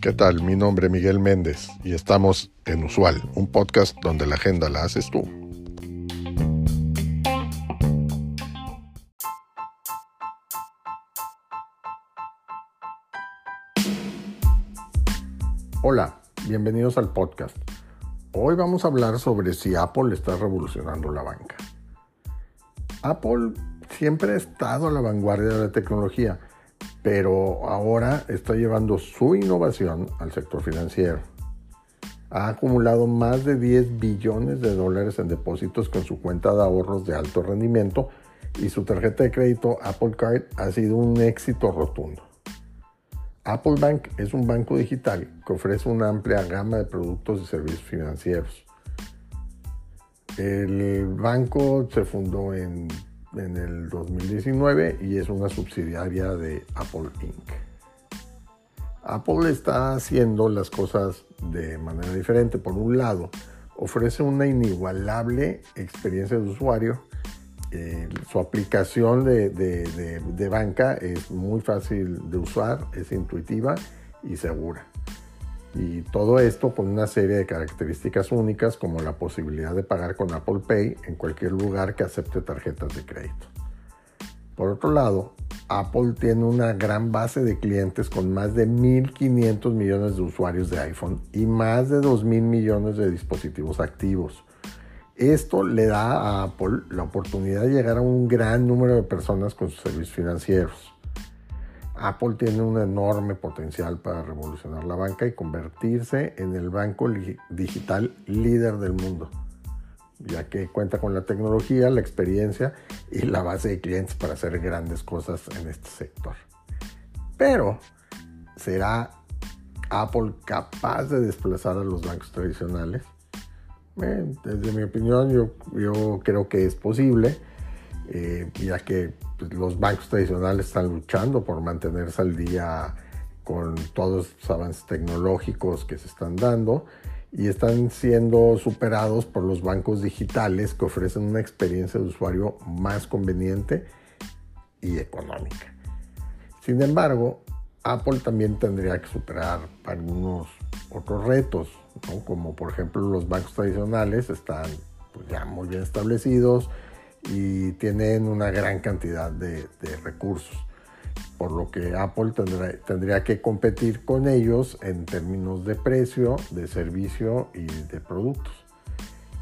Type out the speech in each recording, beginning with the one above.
¿Qué tal? Mi nombre es Miguel Méndez y estamos en Usual, un podcast donde la agenda la haces tú. Hola, bienvenidos al podcast. Hoy vamos a hablar sobre si Apple está revolucionando la banca. Apple siempre ha estado a la vanguardia de la tecnología, pero ahora está llevando su innovación al sector financiero. Ha acumulado más de 10 billones de dólares en depósitos con su cuenta de ahorros de alto rendimiento y su tarjeta de crédito Apple Card ha sido un éxito rotundo. Apple Bank es un banco digital que ofrece una amplia gama de productos y servicios financieros. El banco se fundó en, en, el 2019 y es una subsidiaria de Apple Inc. Apple está haciendo las cosas de manera diferente. Por un lado, ofrece una inigualable experiencia de usuario eh, su aplicación de, banca es muy fácil de usar, es intuitiva y segura. Y todo esto con una serie de características únicas como la posibilidad de pagar con Apple Pay en cualquier lugar que acepte tarjetas de crédito. Por otro lado, Apple tiene una gran base de clientes con más de 1.500 millones de usuarios de iPhone y más de 2.000 millones de dispositivos activos esto le da a Apple la oportunidad de llegar a un gran número de personas con sus servicios financieros. Apple tiene un enorme potencial para revolucionar la banca y convertirse en el banco digital líder del mundo, ya que cuenta con la tecnología, la experiencia y la base de clientes para hacer grandes cosas en este sector. Pero, ¿será Apple capaz de desplazar a los bancos tradicionales? Eh, desde mi opinión, yo, yo, creo que es posible, eh, ya que pues, los bancos tradicionales están luchando por mantenerse al día con todos los avances tecnológicos que se están dando y están siendo superados por los bancos digitales que ofrecen una experiencia de usuario más conveniente y económica. Sin embargo, Apple también tendría que superar algunos otros retos, como por ejemplo los bancos tradicionales están pues, ya muy bien establecidos y tienen una gran cantidad de, recursos, por lo que Apple tendría que competir con ellos en términos de precio, de servicio y de productos.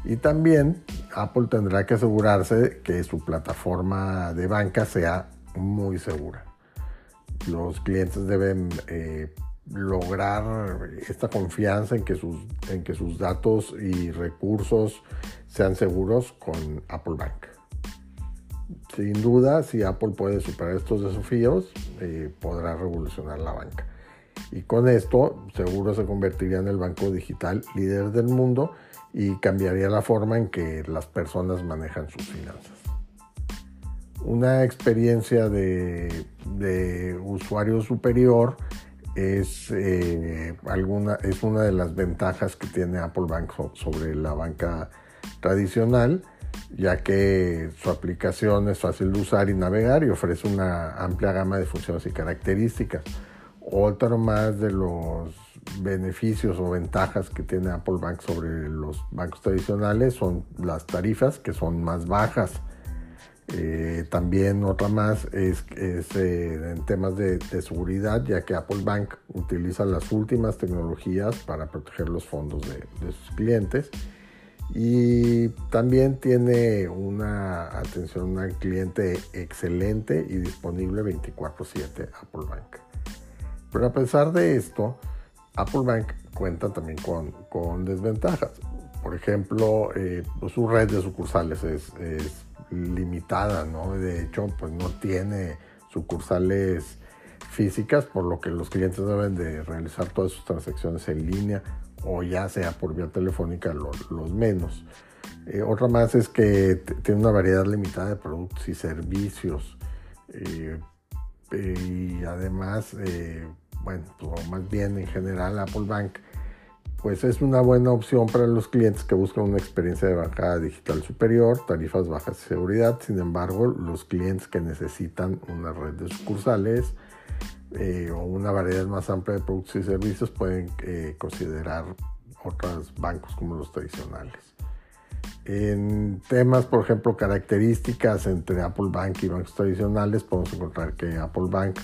Y también Apple tendrá que asegurarse que su plataforma de banca sea muy segura. Los clientes deben eh, lograr esta confianza en que, sus, en que sus datos y recursos sean seguros con Apple Bank. Sin duda, si Apple puede superar estos desafíos, eh, podrá revolucionar la banca. Y con esto, seguro se convertiría en el banco digital líder del mundo y cambiaría la forma en que las personas manejan sus finanzas. Una experiencia de, usuario superior es, eh, alguna, es una de las ventajas que tiene Apple Bank sobre la banca tradicional, ya que su aplicación es fácil de usar y navegar y ofrece una amplia gama de funciones y características. Otro más de los beneficios o ventajas que tiene Apple Bank sobre los bancos tradicionales son las tarifas que son más bajas eh, también otra más es, eh, en temas de, seguridad, ya que Apple Bank utiliza las últimas tecnologías para proteger los fondos de, sus clientes. Y también tiene una atención al cliente excelente y disponible 24/7 Apple Bank. Pero a pesar de esto, Apple Bank cuenta también con, con desventajas. Por ejemplo, eh, pues su red de sucursales es, es limitada, ¿no? De hecho, pues no tiene sucursales físicas, por lo que los clientes deben de realizar todas sus transacciones en línea o ya sea por vía telefónica los menos. Eh, otra más es que tiene una variedad limitada de productos y servicios. Eh, y además, eh, bueno, pues, más bien en general Apple Bank pues es una buena opción para los clientes que buscan una experiencia de bancada digital superior, tarifas bajas de seguridad. Sin embargo, los clientes que necesitan una red de sucursales eh, o una variedad más amplia de productos y servicios pueden eh, considerar otros bancos como los tradicionales. En temas, por ejemplo, características entre Apple Bank y bancos tradicionales, podemos encontrar que Apple Bank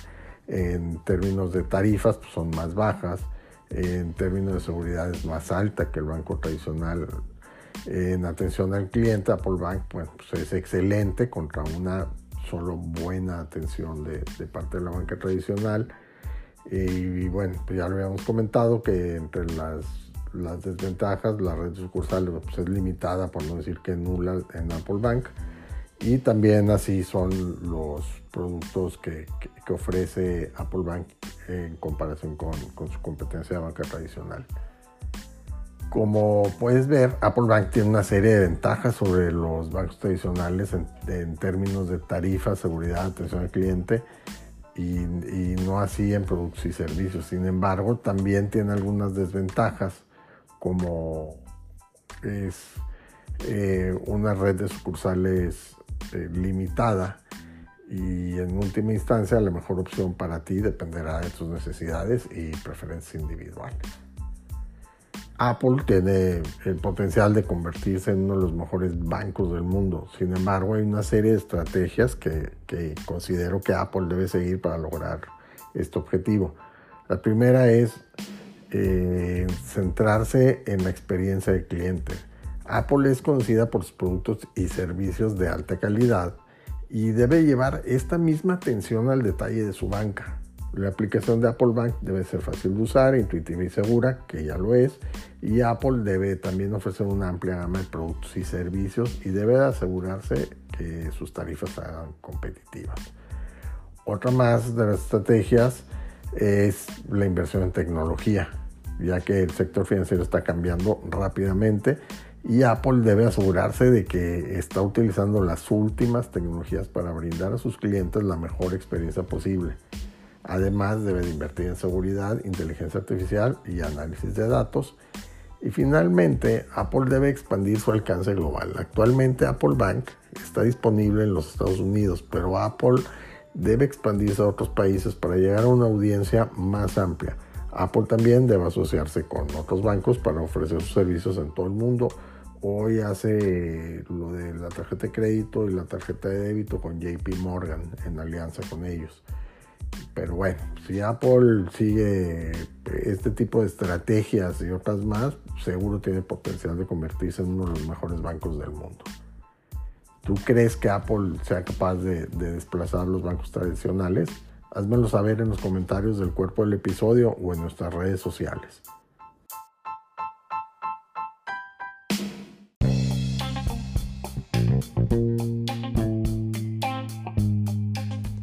en términos de tarifas pues, son más bajas, en términos de seguridad es más alta que el banco tradicional. En atención al cliente, Apple Bank pues, es excelente contra una solo buena atención de, parte de la banca tradicional. Y, bueno, pues ya lo habíamos comentado que entre las, desventajas, la red sucursal pues es limitada, por no decir que nula en Apple Bank. Y también así son los productos que, ofrece Apple Bank en comparación con, su competencia de banca tradicional. Como puedes ver, Apple Bank tiene una serie de ventajas sobre los bancos tradicionales en, términos de tarifa, seguridad, atención al cliente y, y, no así en productos y servicios. Sin embargo, también tiene algunas desventajas como es eh, una red de sucursales eh, limitada y en última instancia la mejor opción para ti dependerá de tus necesidades y preferencias individuales. Apple tiene el potencial de convertirse en uno de los mejores bancos del mundo. Sin embargo, hay una serie de estrategias que, considero que Apple debe seguir para lograr este objetivo. La primera es eh, centrarse en la experiencia del cliente. Apple es conocida por sus productos y servicios de alta calidad y debe llevar esta misma atención al detalle de su banca. La aplicación de Apple Bank debe ser fácil de usar, intuitiva y segura, que ya lo es, y Apple debe también ofrecer una amplia gama de productos y servicios y debe asegurarse que sus tarifas sean competitivas. Otra más de las estrategias es la inversión en tecnología, ya que el sector financiero está cambiando rápidamente y Apple debe asegurarse de que está utilizando las últimas tecnologías para brindar a sus clientes la mejor experiencia posible. Además debe de invertir en seguridad, inteligencia artificial y análisis de datos. Y finalmente, Apple debe expandir su alcance global. Actualmente Apple Bank está disponible en los Estados Unidos, pero Apple debe expandirse a otros países para llegar a una audiencia más amplia. Apple también debe asociarse con otros bancos para ofrecer sus servicios en todo el mundo hoy hace lo de la tarjeta de crédito y la tarjeta de débito con JP Morgan en alianza con ellos. Pero bueno, si Apple sigue este tipo de estrategias y otras más, seguro tiene potencial de convertirse en uno de los mejores bancos del mundo. ¿Tú crees que Apple sea capaz de, de desplazar los bancos tradicionales? Házmelo saber en los comentarios del cuerpo del episodio o en nuestras redes sociales.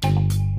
thank you